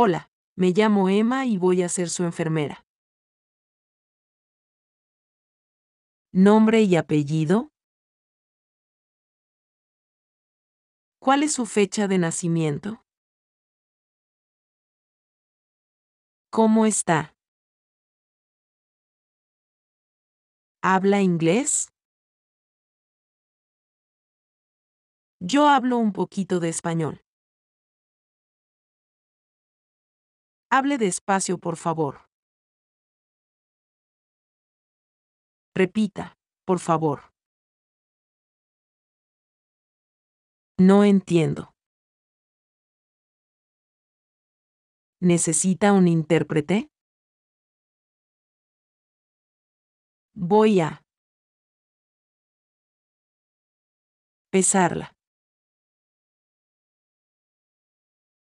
Hola, me llamo Emma y voy a ser su enfermera. ¿Nombre y apellido? ¿Cuál es su fecha de nacimiento? ¿Cómo está? ¿Habla inglés? Yo hablo un poquito de español. Hable despacio, por favor. Repita, por favor. No entiendo. ¿Necesita un intérprete? Voy a pesarla.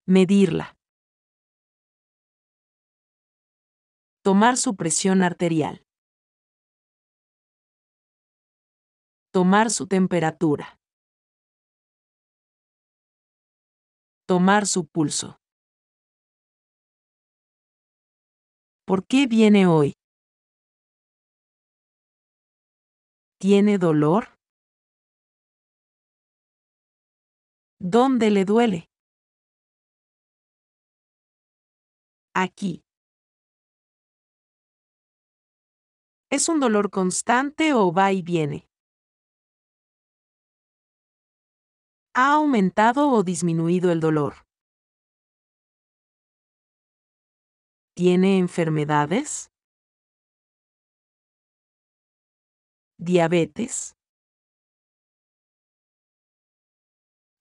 Medirla. Tomar su presión arterial. Tomar su temperatura. Tomar su pulso. ¿Por qué viene hoy? ¿Tiene dolor? ¿Dónde le duele? Aquí. ¿Es un dolor constante o va y viene? ¿Ha aumentado o disminuido el dolor? ¿Tiene enfermedades? ¿Diabetes?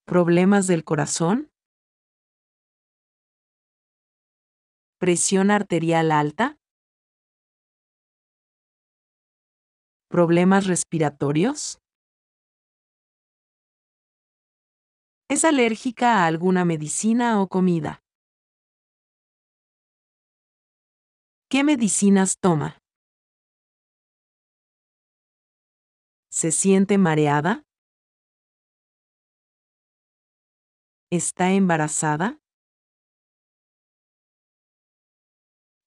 ¿Problemas del corazón? ¿Presión arterial alta? ¿Problemas respiratorios? ¿Es alérgica a alguna medicina o comida? ¿Qué medicinas toma? ¿Se siente mareada? ¿Está embarazada?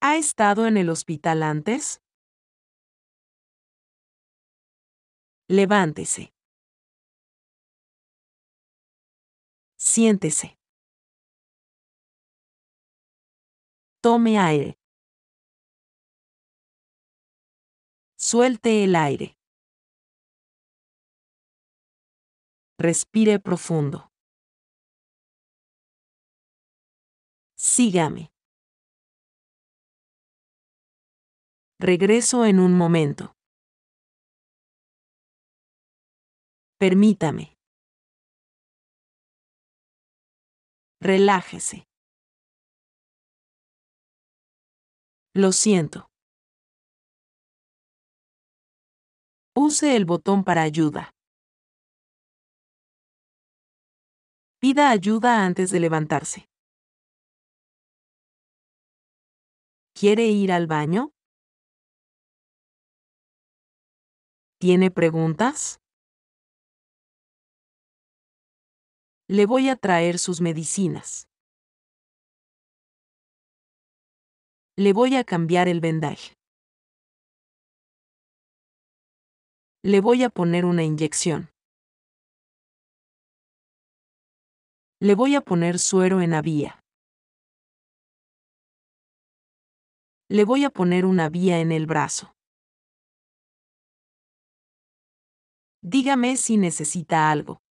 ¿Ha estado en el hospital antes? Levántese. Siéntese. Tome aire. Suelte el aire. Respire profundo. Sígame. Regreso en un momento. Permítame. Relájese. Lo siento. Use el botón para ayuda. Pida ayuda antes de levantarse. ¿Quiere ir al baño? ¿Tiene preguntas? Le voy a traer sus medicinas. Le voy a cambiar el vendaje. Le voy a poner una inyección. Le voy a poner suero en la vía. Le voy a poner una vía en el brazo. Dígame si necesita algo.